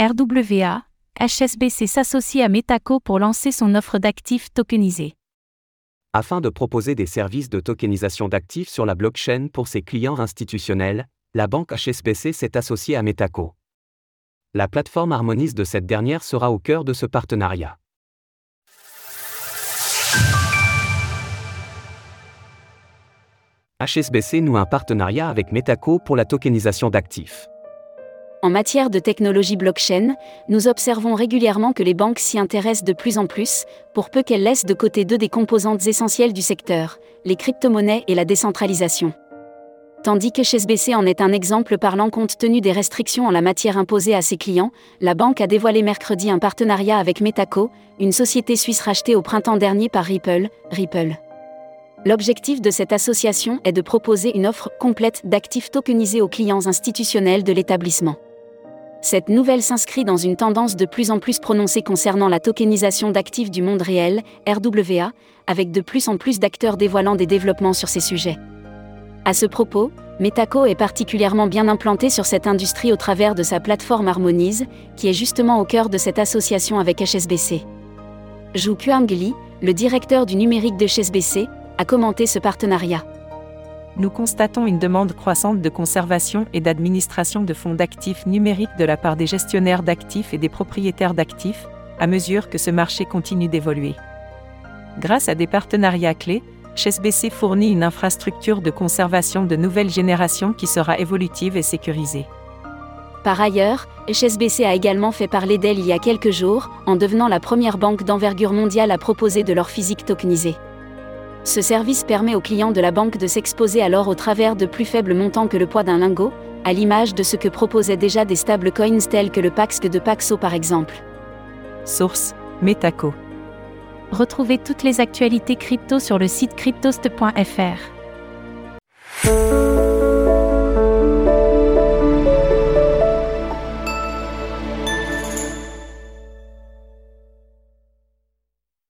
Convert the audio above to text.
RWA, HSBC s'associe à Metaco pour lancer son offre d'actifs tokenisés. Afin de proposer des services de tokenisation d'actifs sur la blockchain pour ses clients institutionnels, la banque HSBC s'est associée à Metaco. La plateforme harmonise de cette dernière sera au cœur de ce partenariat. HSBC noue un partenariat avec Metaco pour la tokenisation d'actifs. En matière de technologie blockchain, nous observons régulièrement que les banques s'y intéressent de plus en plus, pour peu qu'elles laissent de côté deux des composantes essentielles du secteur, les crypto-monnaies et la décentralisation. Tandis que HSBC en est un exemple parlant compte tenu des restrictions en la matière imposées à ses clients, la banque a dévoilé mercredi un partenariat avec Metaco, une société suisse rachetée au printemps dernier par Ripple, Ripple. L'objectif de cette association est de proposer une offre complète d'actifs tokenisés aux clients institutionnels de l'établissement. Cette nouvelle s'inscrit dans une tendance de plus en plus prononcée concernant la tokenisation d'actifs du monde réel, RWA, avec de plus en plus d'acteurs dévoilant des développements sur ces sujets. À ce propos, Metaco est particulièrement bien implanté sur cette industrie au travers de sa plateforme Harmonise, qui est justement au cœur de cette association avec HSBC. Zhu Kuangli, le directeur du numérique de HSBC, a commenté ce partenariat. Nous constatons une demande croissante de conservation et d'administration de fonds d'actifs numériques de la part des gestionnaires d'actifs et des propriétaires d'actifs, à mesure que ce marché continue d'évoluer. Grâce à des partenariats clés, HSBC fournit une infrastructure de conservation de nouvelle génération qui sera évolutive et sécurisée. Par ailleurs, HSBC a également fait parler d'elle il y a quelques jours, en devenant la première banque d'envergure mondiale à proposer de l'or physique tokenisé. Ce service permet aux clients de la banque de s'exposer alors au travers de plus faibles montants que le poids d'un lingot, à l'image de ce que proposaient déjà des stablecoins tels que le Pax de Paxo par exemple. Source Metaco. Retrouvez toutes les actualités crypto sur le site cryptost.fr.